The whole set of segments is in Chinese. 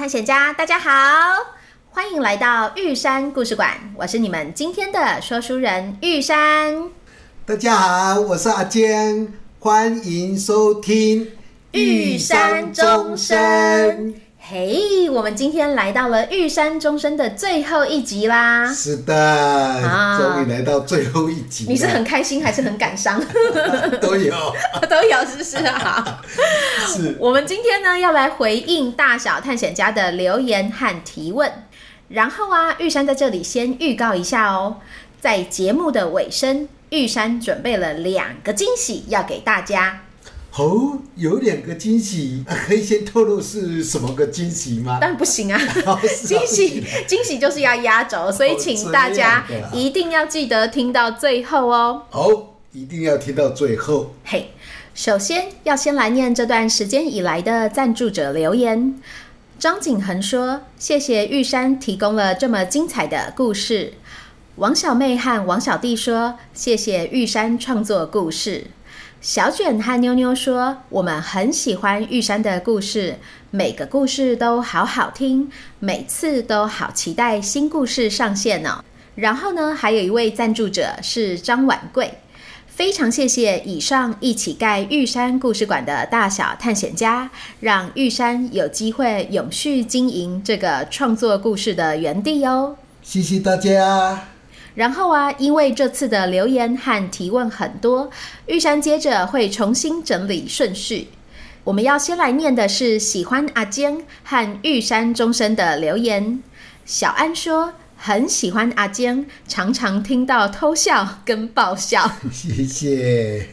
探险家，大家好，欢迎来到玉山故事馆。我是你们今天的说书人玉山。大家好，我是阿坚，欢迎收听玉山钟声。嘿，我们今天来到了玉山钟声的最后一集啦！是的，啊、终于来到最后一集。你是很开心还是很感伤？都有，都有，是不是啊？是。我们今天呢要来回应大小探险家的留言和提问。然后啊，玉山在这里先预告一下哦，在节目的尾声，玉山准备了两个惊喜要给大家。哦，有两个惊喜，可以先透露是什么个惊喜吗？当然不行啊！惊喜惊喜就是要压轴，所以请大家一定要记得听到最后哦。哦，一定要听到最后。嘿，首先要先来念这段时间以来的赞助者留言。张景恒说：“谢谢玉山提供了这么精彩的故事。”王小妹和王小弟说：“谢谢玉山创作故事。”小卷和妞妞说：“我们很喜欢玉山的故事，每个故事都好好听，每次都好期待新故事上线呢。”然后呢，还有一位赞助者是张婉贵，非常谢谢以上一起盖玉山故事馆的大小探险家，让玉山有机会永续经营这个创作故事的园地哦。谢谢大家。然后啊，因为这次的留言和提问很多，玉山接着会重新整理顺序。我们要先来念的是喜欢阿坚和玉山终身的留言。小安说很喜欢阿坚，常常听到偷笑跟爆笑。谢谢。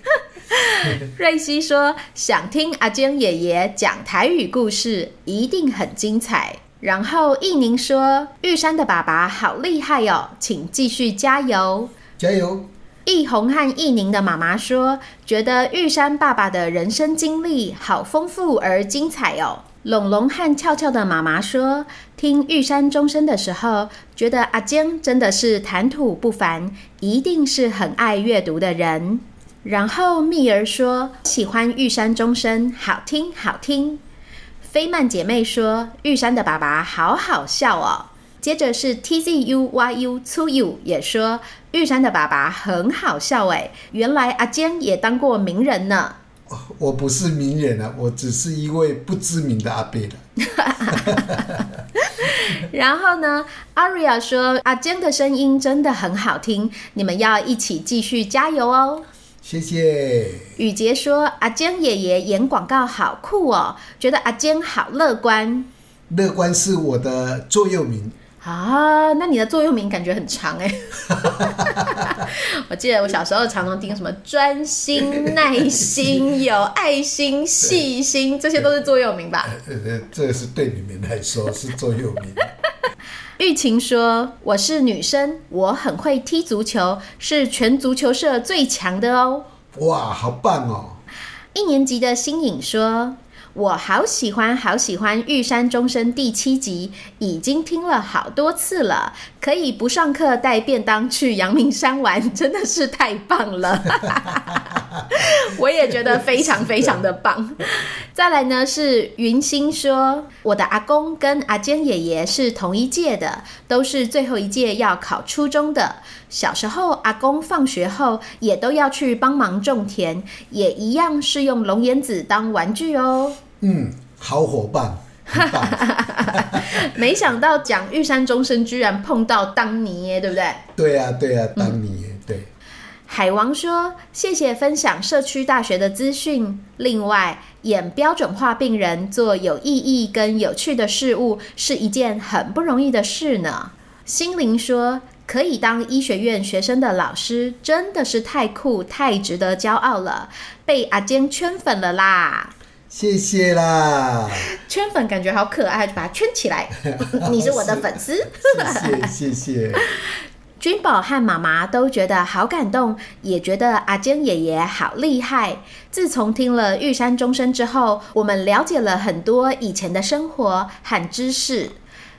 瑞希说想听阿坚爷爷讲台语故事，一定很精彩。然后易宁说：“玉山的爸爸好厉害哦，请继续加油，加油。”易红和易宁的妈妈说：“觉得玉山爸爸的人生经历好丰富而精彩哦。”龙龙和俏俏的妈妈说：“听玉山钟声的时候，觉得阿坚真的是谈吐不凡，一定是很爱阅读的人。”然后蜜儿说：“喜欢玉山钟声，好听好听。”飞曼姐妹说：“玉山的爸爸好好笑哦。”接着是 T Z U Y U 粗 U 也说：“玉山的爸爸很好笑哎，原来阿坚也当过名人呢。”我不是名人啊，我只是一位不知名的阿伯 然后呢，Aria 说：“阿坚的声音真的很好听，你们要一起继续加油哦。”谢谢。雨杰说：“阿坚爷爷演广告好酷哦，觉得阿坚好乐观。”乐观是我的座右铭啊，那你的座右铭感觉很长哎。我记得我小时候常常听什么专心、耐心、有爱心、细心，这些都是座右铭吧？呃呃，这是对你们来说是座右铭。玉琴说：“我是女生，我很会踢足球，是全足球社最强的哦。”哇，好棒哦！一年级的新颖说：“我好喜欢，好喜欢《玉山钟声》第七集，已经听了好多次了，可以不上课带便当去阳明山玩，真的是太棒了。我也觉得非常非常的棒。再来呢是云心说，我的阿公跟阿坚爷爷是同一届的，都是最后一届要考初中的。小时候阿公放学后也都要去帮忙种田，也一样是用龙眼子当玩具哦。嗯，好伙伴。没想到讲玉山钟声居然碰到当尼耶，对不对？对呀、啊，对呀、啊，当尼耶。对。海王说：“谢谢分享社区大学的资讯。另外，演标准化病人做有意义跟有趣的事物是一件很不容易的事呢。”心灵说：“可以当医学院学生的老师真的是太酷、太值得骄傲了，被阿坚圈粉了啦！”谢谢啦！圈粉感觉好可爱，就把它圈起来。你是我的粉丝，谢谢谢谢。君宝和妈妈都觉得好感动，也觉得阿坚爷爷好厉害。自从听了玉山钟声之后，我们了解了很多以前的生活和知识。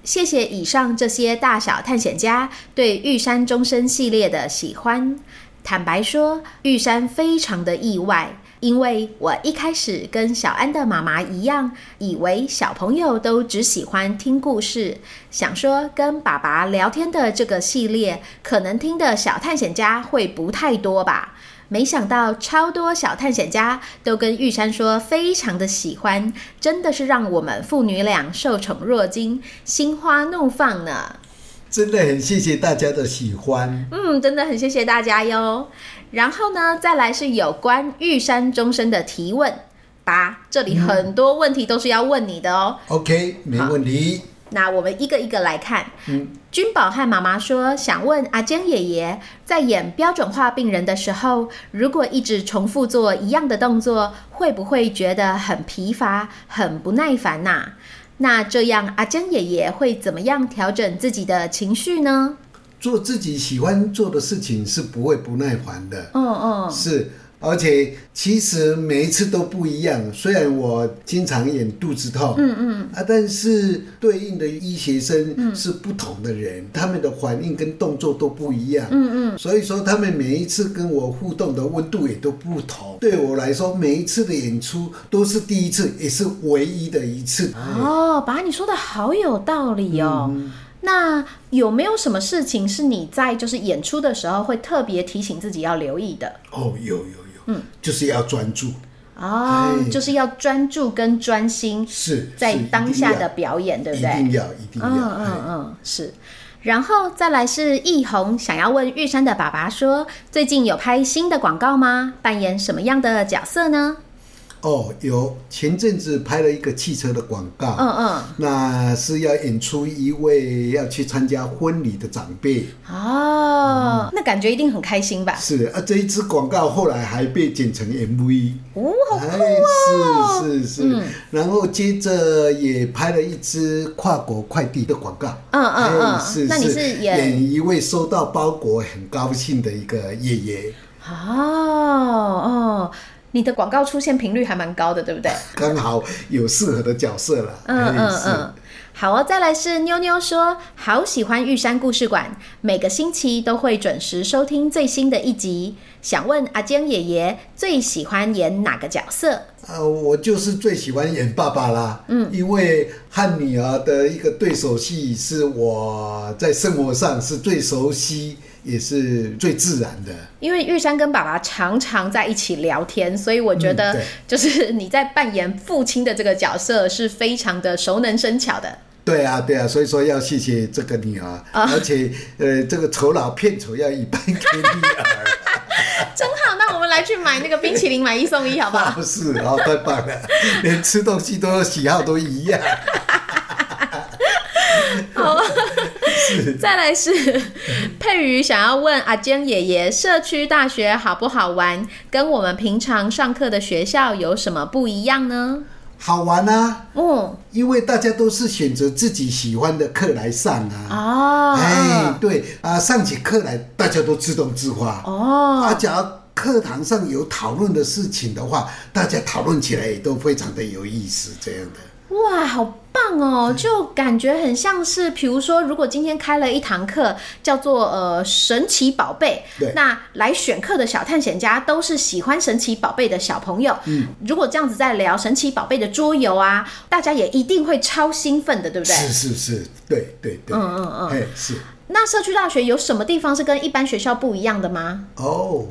谢谢以上这些大小探险家对玉山钟声系列的喜欢。坦白说，玉山非常的意外。因为我一开始跟小安的妈妈一样，以为小朋友都只喜欢听故事，想说跟爸爸聊天的这个系列，可能听的小探险家会不太多吧。没想到超多小探险家都跟玉山说非常的喜欢，真的是让我们父女俩受宠若惊，心花怒放呢。真的很谢谢大家的喜欢，嗯，真的很谢谢大家哟。然后呢，再来是有关玉山钟声的提问吧。这里很多问题都是要问你的哦。嗯、OK，没问题。那我们一个一个来看。嗯，君宝和妈妈说，想问阿坚爷爷，在演标准化病人的时候，如果一直重复做一样的动作，会不会觉得很疲乏、很不耐烦呐、啊？那这样阿江爷爷会怎么样调整自己的情绪呢？做自己喜欢做的事情是不会不耐烦的。嗯嗯，是，而且其实每一次都不一样。虽然我经常演肚子痛，嗯嗯啊，但是对应的医学生是不同的人，他们的反应跟动作都不一样。嗯嗯，所以说他们每一次跟我互动的温度也都不同。对我来说，每一次的演出都是第一次，也是唯一的一次。哦，把，你说的好有道理哦。嗯那有没有什么事情是你在就是演出的时候会特别提醒自己要留意的？哦，有有有，嗯，就是要专注哦，就是要专注跟专心，是在当下的表演，对不对？一定要，一定要，嗯嗯嗯，是。然后再来是易红想要问玉山的爸爸说，最近有拍新的广告吗？扮演什么样的角色呢？哦，有前阵子拍了一个汽车的广告，嗯嗯，那是要演出一位要去参加婚礼的长辈，哦，嗯、那感觉一定很开心吧？是啊，这一支广告后来还被剪成 MV，哦，好酷哦！是是是，嗯、然后接着也拍了一支跨国快递的广告，嗯嗯嗯，是，那你是。演，演一位收到包裹很高兴的一个爷爷，哦哦。你的广告出现频率还蛮高的，对不对？刚好有适合的角色了。嗯嗯嗯，好哦。再来是妞妞说，好喜欢玉山故事馆，每个星期都会准时收听最新的一集。想问阿坚爷爷最喜欢演哪个角色？呃，我就是最喜欢演爸爸啦。嗯，因为和女儿的一个对手戏是我在生活上是最熟悉。也是最自然的，因为玉山跟爸爸常常在一起聊天，所以我觉得就是你在扮演父亲的这个角色是非常的熟能生巧的。对啊，对啊，所以说要谢谢这个女儿，哦、而且呃，这个酬劳片酬要一半给女儿，真好。那我们来去买那个冰淇淋，买一送一，好不好？不是，好，太棒了，连吃东西都喜好都一样。好。再来是 佩瑜想要问阿坚爷爷，社区大学好不好玩？跟我们平常上课的学校有什么不一样呢？好玩啊，嗯，因为大家都是选择自己喜欢的课来上啊。哦，哎，对啊，上起课来大家都自动自发。哦，啊，假如课堂上有讨论的事情的话，大家讨论起来也都非常的有意思，这样的。哇，好棒棒哦！就感觉很像是，比如说，如果今天开了一堂课，叫做呃神奇宝贝，那来选课的小探险家都是喜欢神奇宝贝的小朋友。嗯，如果这样子在聊神奇宝贝的桌游啊，大家也一定会超兴奋的，对不对？是是是，对对对，嗯嗯嗯，哎是。那社区大学有什么地方是跟一般学校不一样的吗？哦。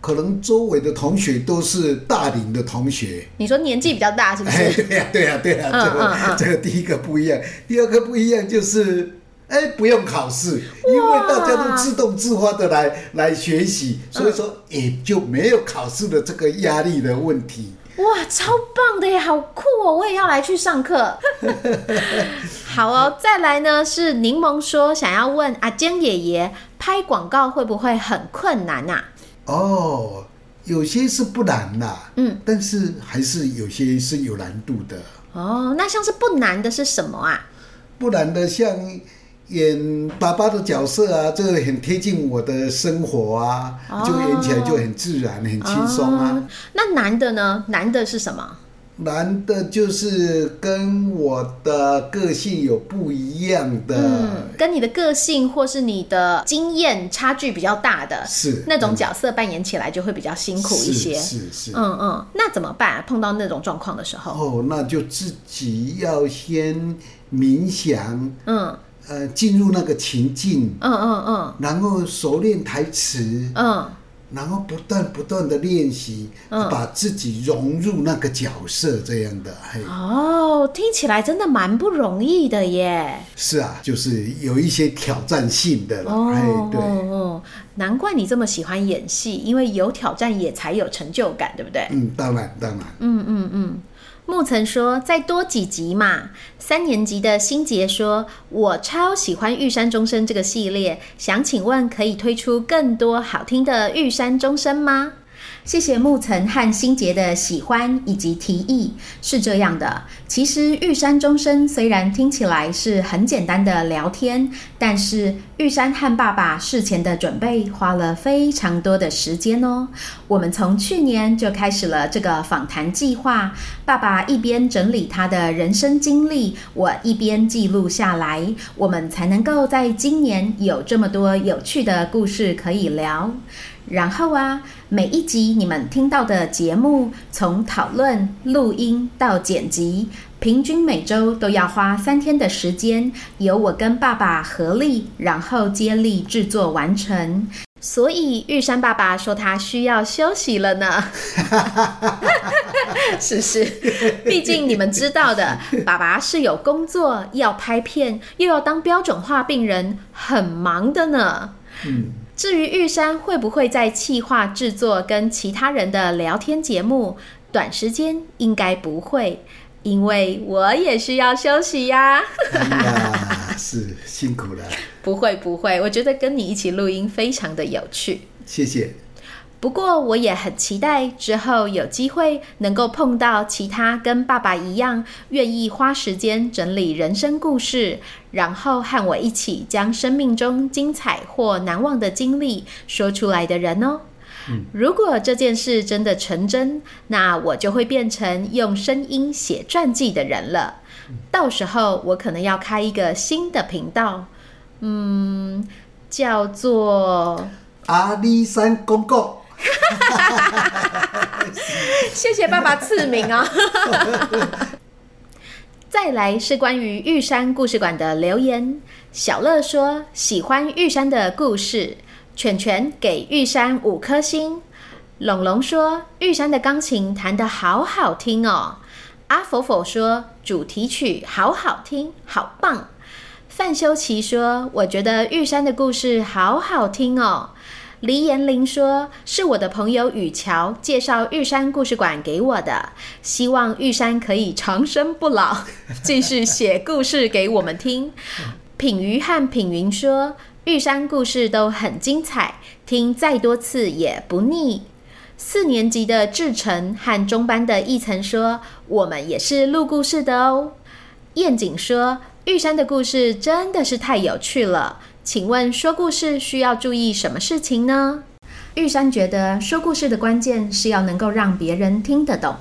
可能周围的同学都是大龄的同学，你说年纪比较大是不是？哎，对呀，对呀，对呀，这个这个第一个不一样，第二个不一样就是，哎，不用考试，因为大家都自动自发的来来学习，所以说也就没有考试的这个压力的问题。哇，超棒的耶，好酷哦！我也要来去上课。好哦，再来呢是柠檬说想要问阿坚爷爷，拍广告会不会很困难呐？哦，有些是不难啦，嗯，但是还是有些是有难度的。哦，那像是不难的是什么啊？不难的像演爸爸的角色啊，这个很贴近我的生活啊，哦、就演起来就很自然、很轻松啊、哦。那难的呢？难的是什么？难的就是跟我的个性有不一样的，嗯，跟你的个性或是你的经验差距比较大的，是那种角色扮演起来就会比较辛苦一些，是是，是，嗯嗯，那怎么办？碰到那种状况的时候，哦，那就自己要先冥想，嗯，呃，进入那个情境，嗯嗯嗯，然后熟练台词，嗯。然后不断不断的练习，嗯，把自己融入那个角色，这样的。哦，听起来真的蛮不容易的耶。是啊，就是有一些挑战性的了。哦，对哦，难怪你这么喜欢演戏，因为有挑战也才有成就感，对不对？嗯，当然，当然。嗯嗯嗯。木曾说：“再多几集嘛。”三年级的新杰说：“我超喜欢玉山钟声这个系列，想请问可以推出更多好听的玉山钟声吗？”谢谢木曾和新杰的喜欢以及提议。是这样的，其实玉山钟声虽然听起来是很简单的聊天，但是玉山和爸爸事前的准备花了非常多的时间哦。我们从去年就开始了这个访谈计划，爸爸一边整理他的人生经历，我一边记录下来，我们才能够在今年有这么多有趣的故事可以聊。然后啊，每一集你们听到的节目，从讨论、录音到剪辑，平均每周都要花三天的时间，由我跟爸爸合力，然后接力制作完成。所以玉山爸爸说他需要休息了呢。是是，毕竟你们知道的，爸爸是有工作要拍片，又要当标准化病人，很忙的呢。嗯。至于玉山会不会在企划制作跟其他人的聊天节目，短时间应该不会，因为我也需要休息呀。啊，是辛苦了。不会不会，我觉得跟你一起录音非常的有趣。谢谢。不过我也很期待之后有机会能够碰到其他跟爸爸一样愿意花时间整理人生故事，然后和我一起将生命中精彩或难忘的经历说出来的人哦。嗯。如果这件事真的成真，那我就会变成用声音写传记的人了。到时候我可能要开一个新的频道，嗯，叫做阿里山公公。谢谢爸爸赐名啊！再来是关于玉山故事馆的留言。小乐说喜欢玉山的故事，犬犬给玉山五颗星。龙龙说玉山的钢琴弹得好好听哦。阿否否说主题曲好好听，好棒。范修琪说我觉得玉山的故事好好听哦。黎延玲说：“是我的朋友雨乔介绍玉山故事馆给我的，希望玉山可以长生不老，继续写故事给我们听。”品瑜和品云说：“玉山故事都很精彩，听再多次也不腻。”四年级的志成和中班的奕曾说：“我们也是录故事的哦。”燕景说：“玉山的故事真的是太有趣了。”请问说故事需要注意什么事情呢？玉山觉得说故事的关键是要能够让别人听得懂，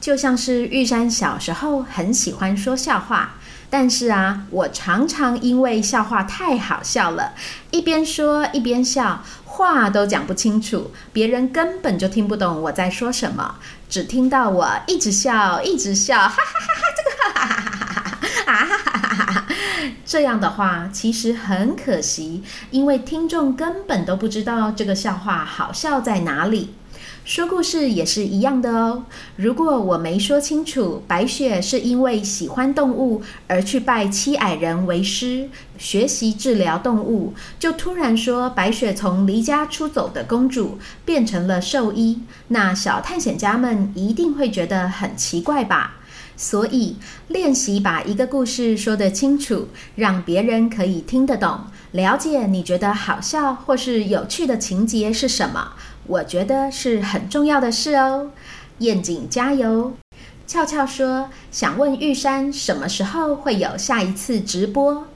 就像是玉山小时候很喜欢说笑话，但是啊，我常常因为笑话太好笑了，一边说一边笑，话都讲不清楚，别人根本就听不懂我在说什么，只听到我一直笑，一直笑，哈哈哈哈，这个哈哈哈哈哈哈啊哈哈哈哈，这样的话其实很可惜，因为听众根本都不知道这个笑话好笑在哪里。说故事也是一样的哦。如果我没说清楚，白雪是因为喜欢动物而去拜七矮人为师，学习治疗动物，就突然说白雪从离家出走的公主变成了兽医，那小探险家们一定会觉得很奇怪吧？所以练习把一个故事说得清楚，让别人可以听得懂，了解你觉得好笑或是有趣的情节是什么。我觉得是很重要的事哦，燕景加油！俏俏说想问玉山什么时候会有下一次直播？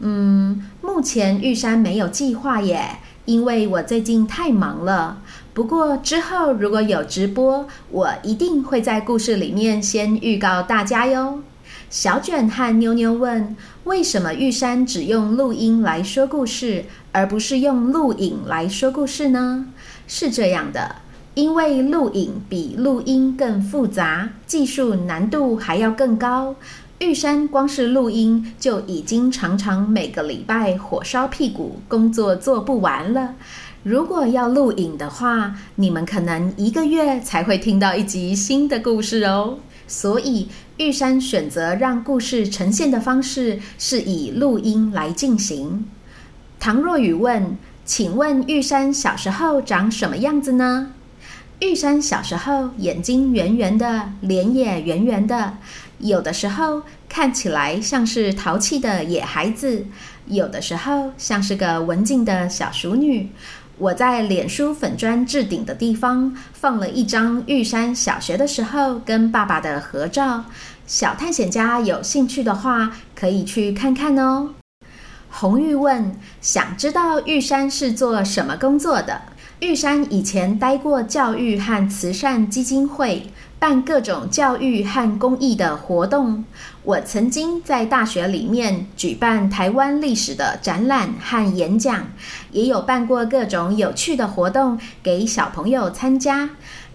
嗯，目前玉山没有计划耶，因为我最近太忙了。不过之后如果有直播，我一定会在故事里面先预告大家哟。小卷和妞妞问：为什么玉山只用录音来说故事，而不是用录影来说故事呢？是这样的，因为录影比录音更复杂，技术难度还要更高。玉山光是录音就已经常常每个礼拜火烧屁股，工作做不完了。如果要录影的话，你们可能一个月才会听到一集新的故事哦。所以玉山选择让故事呈现的方式是以录音来进行。唐若雨问。请问玉山小时候长什么样子呢？玉山小时候眼睛圆圆的，脸也圆圆的，有的时候看起来像是淘气的野孩子，有的时候像是个文静的小淑女。我在脸书粉砖置顶的地方放了一张玉山小学的时候跟爸爸的合照，小探险家有兴趣的话可以去看看哦。红玉问：“想知道玉山是做什么工作的？”玉山以前待过教育和慈善基金会，办各种教育和公益的活动。我曾经在大学里面举办台湾历史的展览和演讲，也有办过各种有趣的活动给小朋友参加。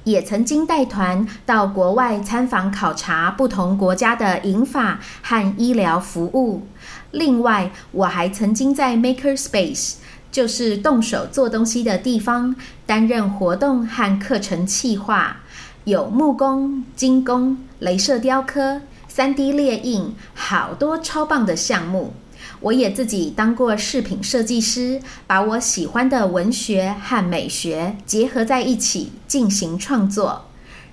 也曾经带团到国外参访考察不同国家的银发和医疗服务。另外，我还曾经在 Maker Space，就是动手做东西的地方，担任活动和课程企划，有木工、金工、镭射雕刻、3D 列印，好多超棒的项目。我也自己当过饰品设计师，把我喜欢的文学和美学结合在一起进行创作。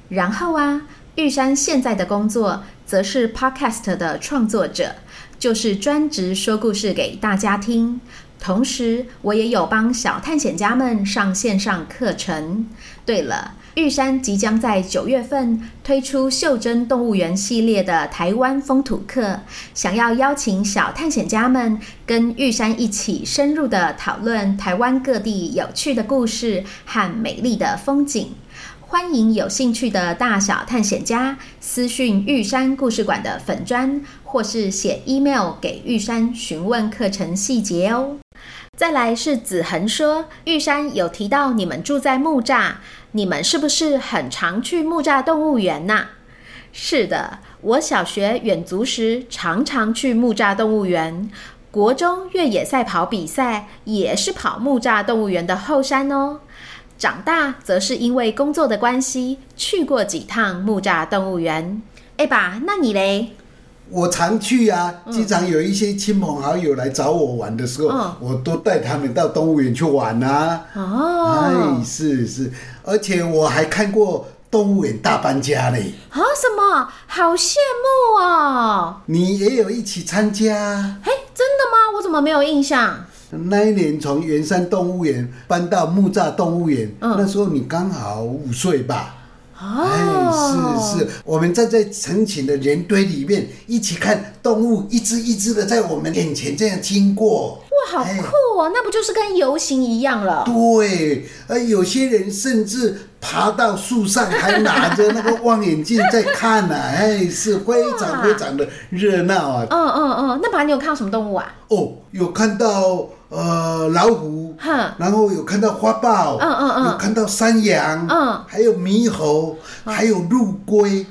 然后啊，玉山现在的工作则是 Podcast 的创作者，就是专职说故事给大家听。同时，我也有帮小探险家们上线上课程。对了。玉山即将在九月份推出袖珍动物园系列的台湾风土课，想要邀请小探险家们跟玉山一起深入的讨论台湾各地有趣的故事和美丽的风景。欢迎有兴趣的大小探险家私讯玉山故事馆的粉砖，或是写 email 给玉山询问课程细节哦。再来是子恒说，玉山有提到你们住在木栅。你们是不是很常去木栅动物园呐？是的，我小学远足时常常去木栅动物园，国中越野赛跑比赛也是跑木栅动物园的后山哦。长大则是因为工作的关系去过几趟木栅动物园。哎爸，那你嘞？我常去啊，经常有一些亲朋好友来找我玩的时候，嗯、我都带他们到动物园去玩啊。哦，哎，是是，而且我还看过动物园大搬家嘞。啊？什么？好羡慕哦！你也有一起参加？嘿，真的吗？我怎么没有印象？那一年从圆山动物园搬到木栅动物园，嗯、那时候你刚好五岁吧？哦，是是，我们站在成群的人堆里面，一起看动物一只一只的在我们眼前这样经过。哇，好酷哦！那不就是跟游行一样了？对，而有些人甚至爬到树上，还拿着那个望远镜在看呢、啊。哎，是非常非常的热闹啊。嗯嗯嗯，那爸，你有看到什么动物啊？哦，有看到呃老虎，哼，然后有看到花豹，嗯嗯嗯，有看到山羊，嗯，还有猕猴，嗯、还有陆龟。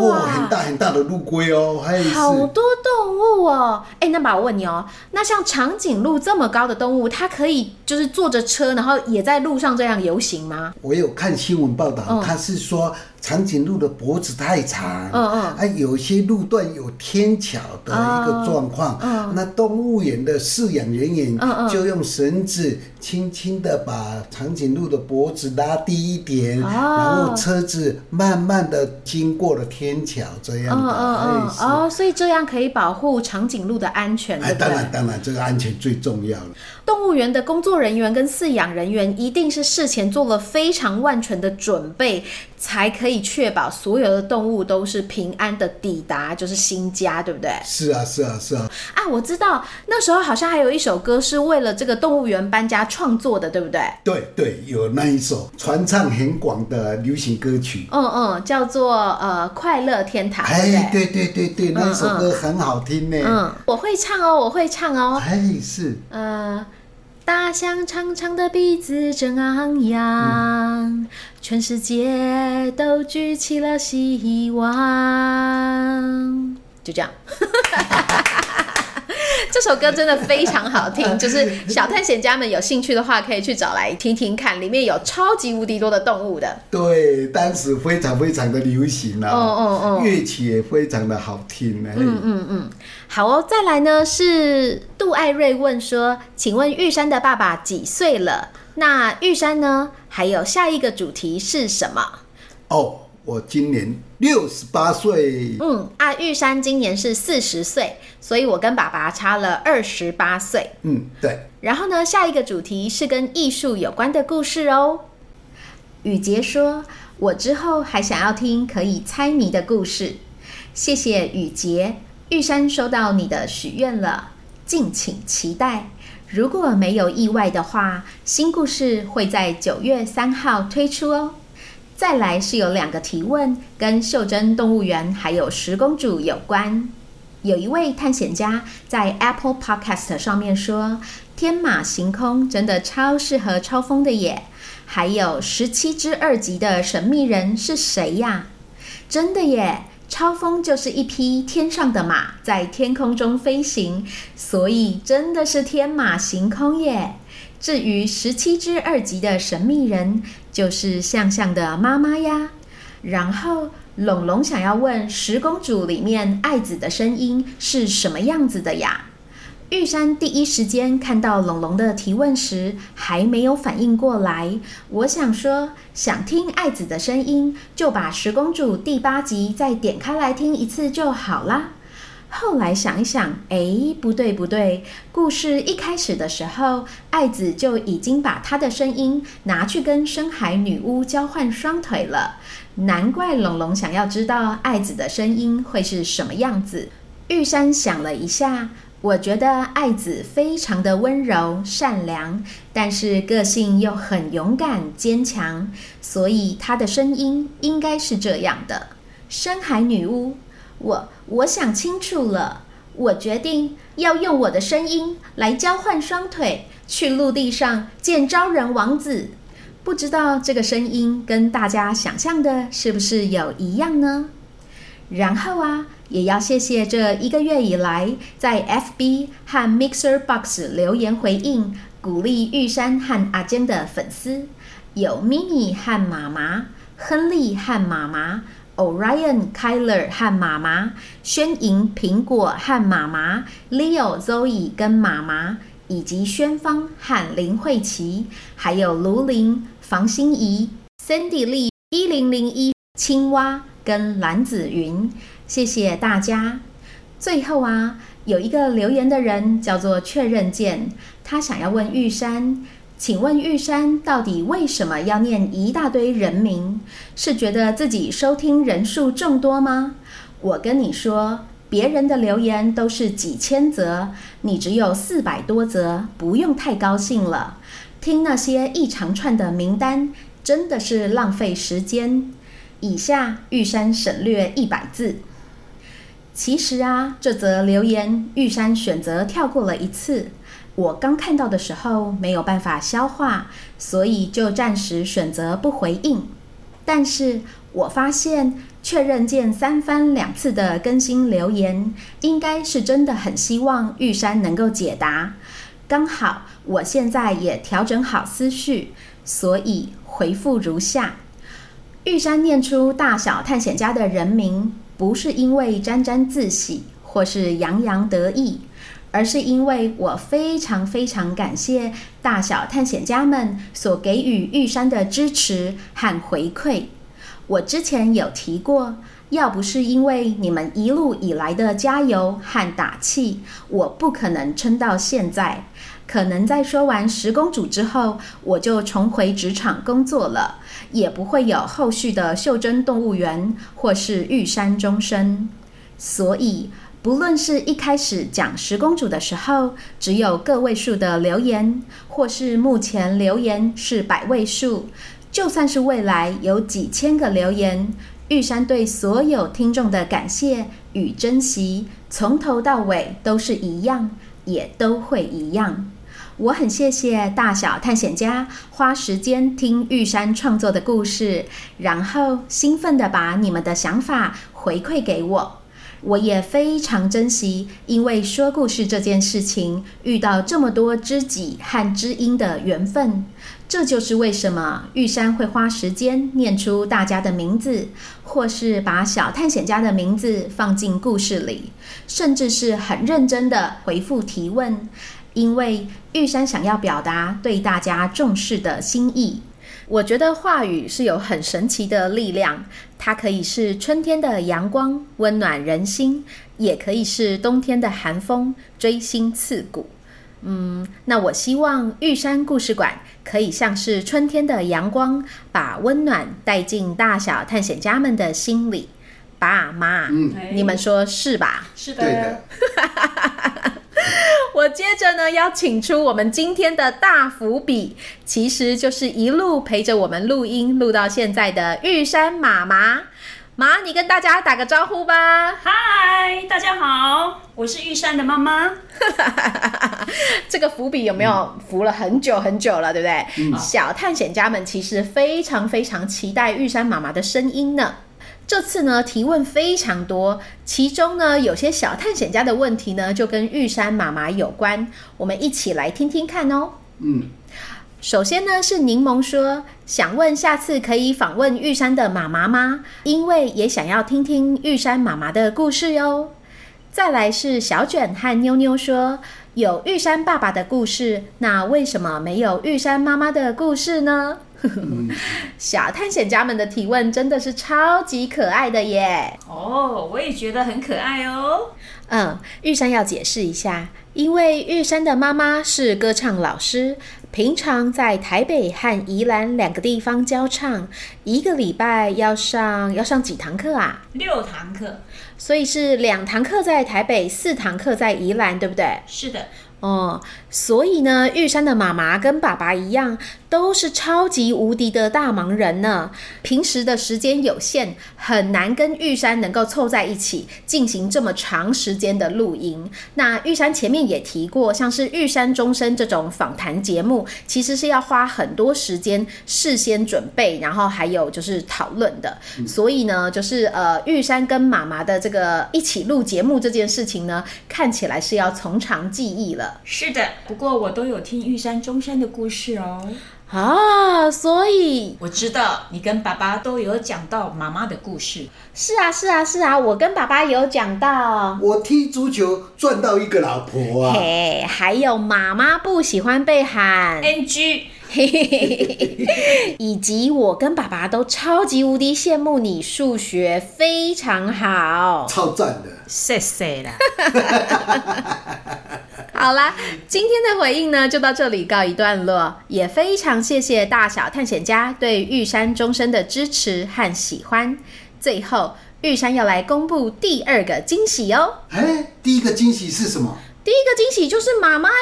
哇，很大很大的陆龟哦，还有好多动物哦。哎，那爸，我问你哦，那像长颈鹿这么高的动物，它可以就是坐着车，然后也在路上这样游行吗？我有看新闻报道，他、嗯、是说。长颈鹿的脖子太长，嗯嗯，啊，有些路段有天桥的一个状况，嗯，那动物园的饲养人员就用绳子轻轻的把长颈鹿的脖子拉低一点，然后车子慢慢的经过了天桥，这样的，嗯嗯哦，所以这样可以保护长颈鹿的安全，哎，当然当然，这个安全最重要了。动物园的工作人员跟饲养人员一定是事前做了非常万全的准备，才可以确保所有的动物都是平安的抵达，就是新家，对不对？是啊，是啊，是啊。啊，我知道那时候好像还有一首歌是为了这个动物园搬家创作的，对不对？对对，有那一首传唱很广的流行歌曲。嗯嗯，叫做呃《快乐天堂》。哎，对对对对，那首歌很好听呢。嗯，我会唱哦，我会唱哦。哎，是。呃。大象长长的鼻子正昂扬，全世界都举起了希望。就这样，哈哈哈哈 这首歌真的非常好听。就是小探险家们有兴趣的话，可以去找来听听看，里面有超级无敌多的动物的。对，当时非常非常的流行啊。哦哦哦，乐曲也非常的好听。嗯嗯嗯。好哦，再来呢是杜爱瑞问说，请问玉山的爸爸几岁了？那玉山呢？还有下一个主题是什么？哦，我今年六十八岁。嗯啊，玉山今年是四十岁，所以我跟爸爸差了二十八岁。嗯，对。然后呢，下一个主题是跟艺术有关的故事哦。雨杰说，我之后还想要听可以猜谜的故事。谢谢雨杰。玉山收到你的许愿了，敬请期待。如果没有意外的话，新故事会在九月三号推出哦。再来是有两个提问，跟袖珍动物园还有十公主有关。有一位探险家在 Apple Podcast 上面说：“天马行空，真的超适合超风的耶！”还有十七只二级的神秘人是谁呀？真的耶！超风就是一匹天上的马，在天空中飞行，所以真的是天马行空耶。至于十七只二级的神秘人，就是向向的妈妈呀。然后龙龙想要问十公主里面爱子的声音是什么样子的呀？玉山第一时间看到龙龙的提问时，还没有反应过来。我想说，想听爱子的声音，就把十公主第八集再点开来听一次就好啦。后来想一想，哎，不对不对，故事一开始的时候，爱子就已经把她的声音拿去跟深海女巫交换双腿了。难怪龙龙想要知道爱子的声音会是什么样子。玉山想了一下。我觉得爱子非常的温柔善良，但是个性又很勇敢坚强，所以她的声音应该是这样的。深海女巫，我我想清楚了，我决定要用我的声音来交换双腿，去陆地上见招人王子。不知道这个声音跟大家想象的是不是有一样呢？然后啊。也要谢谢这一个月以来在 FB 和 Mixer Box 留言回应、鼓励玉山和阿坚的粉丝，有 Mimi 和妈妈、亨利和妈妈、Orion、Kyler 和妈妈、宣莹、苹果和妈妈、Leo、Zoe 跟妈妈，以及宣芳和林慧琪，还有卢林、房心怡、Cindy Lee、一零零一、青蛙跟蓝子云。谢谢大家。最后啊，有一个留言的人叫做确认键，他想要问玉山，请问玉山到底为什么要念一大堆人名？是觉得自己收听人数众多吗？我跟你说，别人的留言都是几千则，你只有四百多则，不用太高兴了。听那些一长串的名单，真的是浪费时间。以下玉山省略一百字。其实啊，这则留言玉山选择跳过了一次。我刚看到的时候没有办法消化，所以就暂时选择不回应。但是我发现确认键三番两次的更新留言，应该是真的很希望玉山能够解答。刚好我现在也调整好思绪，所以回复如下：玉山念出大小探险家的人名。不是因为沾沾自喜或是洋洋得意，而是因为我非常非常感谢大小探险家们所给予玉山的支持和回馈。我之前有提过，要不是因为你们一路以来的加油和打气，我不可能撑到现在。可能在说完十公主之后，我就重回职场工作了，也不会有后续的袖珍动物园或是玉山终身。所以，不论是一开始讲十公主的时候，只有个位数的留言，或是目前留言是百位数，就算是未来有几千个留言，玉山对所有听众的感谢与珍惜，从头到尾都是一样，也都会一样。我很谢谢大小探险家花时间听玉山创作的故事，然后兴奋地把你们的想法回馈给我。我也非常珍惜，因为说故事这件事情遇到这么多知己和知音的缘分。这就是为什么玉山会花时间念出大家的名字，或是把小探险家的名字放进故事里，甚至是很认真的回复提问。因为玉山想要表达对大家重视的心意，我觉得话语是有很神奇的力量，它可以是春天的阳光，温暖人心，也可以是冬天的寒风，锥心刺骨。嗯，那我希望玉山故事馆可以像是春天的阳光，把温暖带进大小探险家们的心里。爸妈，嗯，你们说是吧？是的。我接着呢，要请出我们今天的大伏笔，其实就是一路陪着我们录音录到现在的玉山妈妈。妈，你跟大家打个招呼吧。嗨，大家好，我是玉山的妈妈。这个伏笔有没有伏了很久很久了，对不对？嗯。小探险家们其实非常非常期待玉山妈妈的声音呢。这次呢，提问非常多，其中呢，有些小探险家的问题呢，就跟玉山妈妈有关，我们一起来听听看哦。嗯，首先呢，是柠檬说想问下次可以访问玉山的妈妈吗？因为也想要听听玉山妈妈的故事哟。再来是小卷和妞妞说有玉山爸爸的故事，那为什么没有玉山妈妈的故事呢？小探险家们的提问真的是超级可爱的耶！哦，我也觉得很可爱哦。嗯，玉山要解释一下，因为玉山的妈妈是歌唱老师，平常在台北和宜兰两个地方教唱，一个礼拜要上要上几堂课啊？六堂课，所以是两堂课在台北，四堂课在宜兰，对不对？是的。哦，所以呢，玉山的妈妈跟爸爸一样，都是超级无敌的大忙人呢。平时的时间有限，很难跟玉山能够凑在一起进行这么长时间的录音。那玉山前面也提过，像是玉山终身这种访谈节目，其实是要花很多时间事先准备，然后还有就是讨论的。嗯。所以呢，就是呃，玉山跟妈妈的这个一起录节目这件事情呢，看起来是要从长计议了。是的，不过我都有听玉山终身的故事哦。啊，所以我知道你跟爸爸都有讲到妈妈的故事。是啊，是啊，是啊，我跟爸爸有讲到，我踢足球赚到一个老婆啊。嘿，还有妈妈不喜欢被喊。NG，以及我跟爸爸都超级无敌羡慕你数学非常好，超赞的，谢谢啦。好啦，今天的回应呢，就到这里告一段落。也非常谢谢大小探险家对玉山钟声的支持和喜欢。最后，玉山要来公布第二个惊喜哦。哎，第一个惊喜是什么？第一个惊喜就是妈妈呀！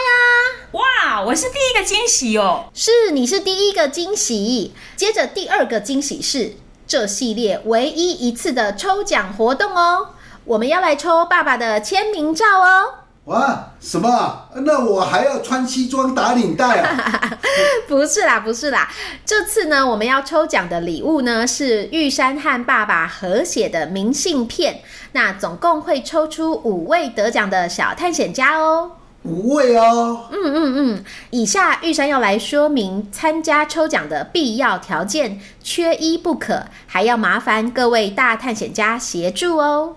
哇，我是第一个惊喜哦。是，你是第一个惊喜。接着第二个惊喜是这系列唯一一次的抽奖活动哦。我们要来抽爸爸的签名照哦。哇，什么？那我还要穿西装打领带啊？不是啦，不是啦。这次呢，我们要抽奖的礼物呢是玉山和爸爸合写的明信片。那总共会抽出五位得奖的小探险家哦。五位哦。嗯嗯嗯。以下玉山要来说明参加抽奖的必要条件，缺一不可，还要麻烦各位大探险家协助哦。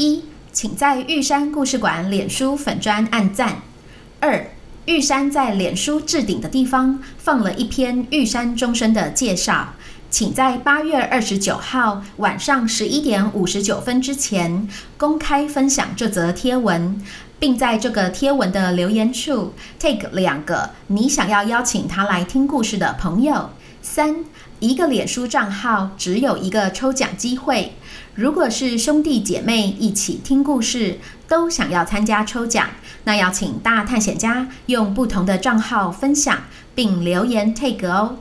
一。请在玉山故事馆脸书粉专按赞。二，玉山在脸书置顶的地方放了一篇玉山钟声的介绍，请在八月二十九号晚上十一点五十九分之前公开分享这则贴文，并在这个贴文的留言处 take 两个你想要邀请他来听故事的朋友。三，一个脸书账号只有一个抽奖机会。如果是兄弟姐妹一起听故事，都想要参加抽奖，那要请大探险家用不同的账号分享，并留言 tag 哦。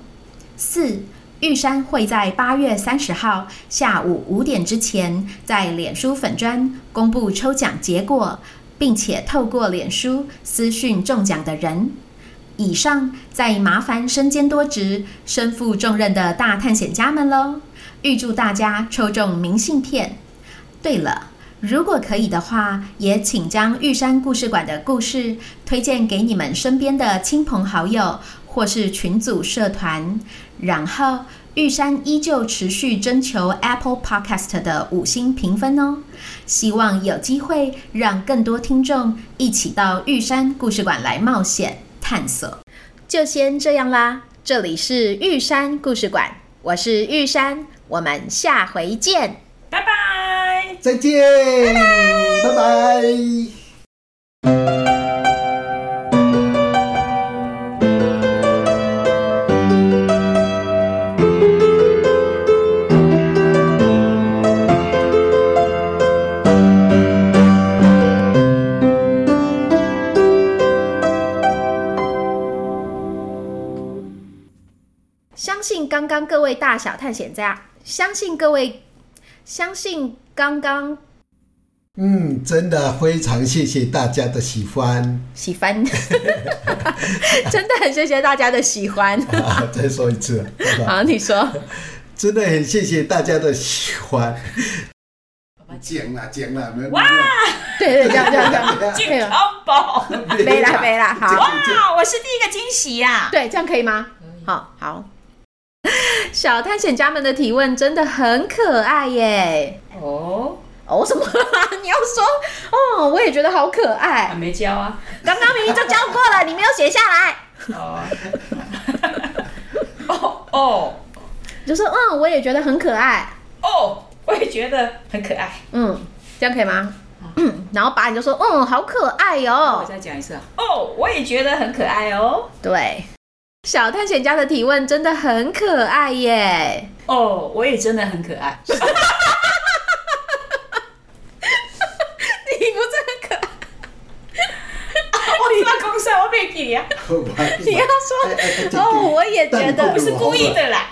四，玉山会在八月三十号下午五点之前，在脸书粉专公布抽奖结果，并且透过脸书私讯中奖的人。以上再麻烦身兼多职、身负重任的大探险家们喽。预祝大家抽中明信片。对了，如果可以的话，也请将玉山故事馆的故事推荐给你们身边的亲朋好友，或是群组社团。然后，玉山依旧持续征求 Apple Podcast 的五星评分哦。希望有机会让更多听众一起到玉山故事馆来冒险探索。就先这样啦，这里是玉山故事馆，我是玉山。我们下回见，拜拜！再见，拜拜！拜拜。相信刚刚各位大小探险家。相信各位，相信刚刚，嗯，真的非常谢谢大家的喜欢，喜欢，真的很谢谢大家的喜欢。好，再说一次，好，你说，真的很谢谢大家的喜欢。讲了讲了，没哇，对对，这样这样这样，健康宝，没啦没啦，好。哇，我是第一个惊喜呀，对，这样可以吗？好好。小探险家们的提问真的很可爱耶！哦哦，什么？你要说哦，我也觉得好可爱。还没教啊？刚刚明明就教过了，你没有写下来。哦 哦哦，就说嗯，我也觉得很可爱。哦，我也觉得很可爱。嗯，这样可以吗？嗯，然后爸你就说嗯，好可爱哦。我再讲一次啊。哦，我也觉得很可爱哦。对。小探险家的提问真的很可爱耶！哦，我也真的很可爱。你不是很可爱？我你把公司我背给呀！你要说哦，我也觉得不是故意的啦。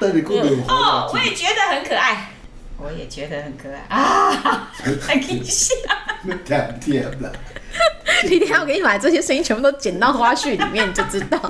哦，我也觉得很可爱。我也觉得很可爱啊！太搞笑了，太甜了。今天我给你把这些声音全部都剪到花絮里面，你就知道。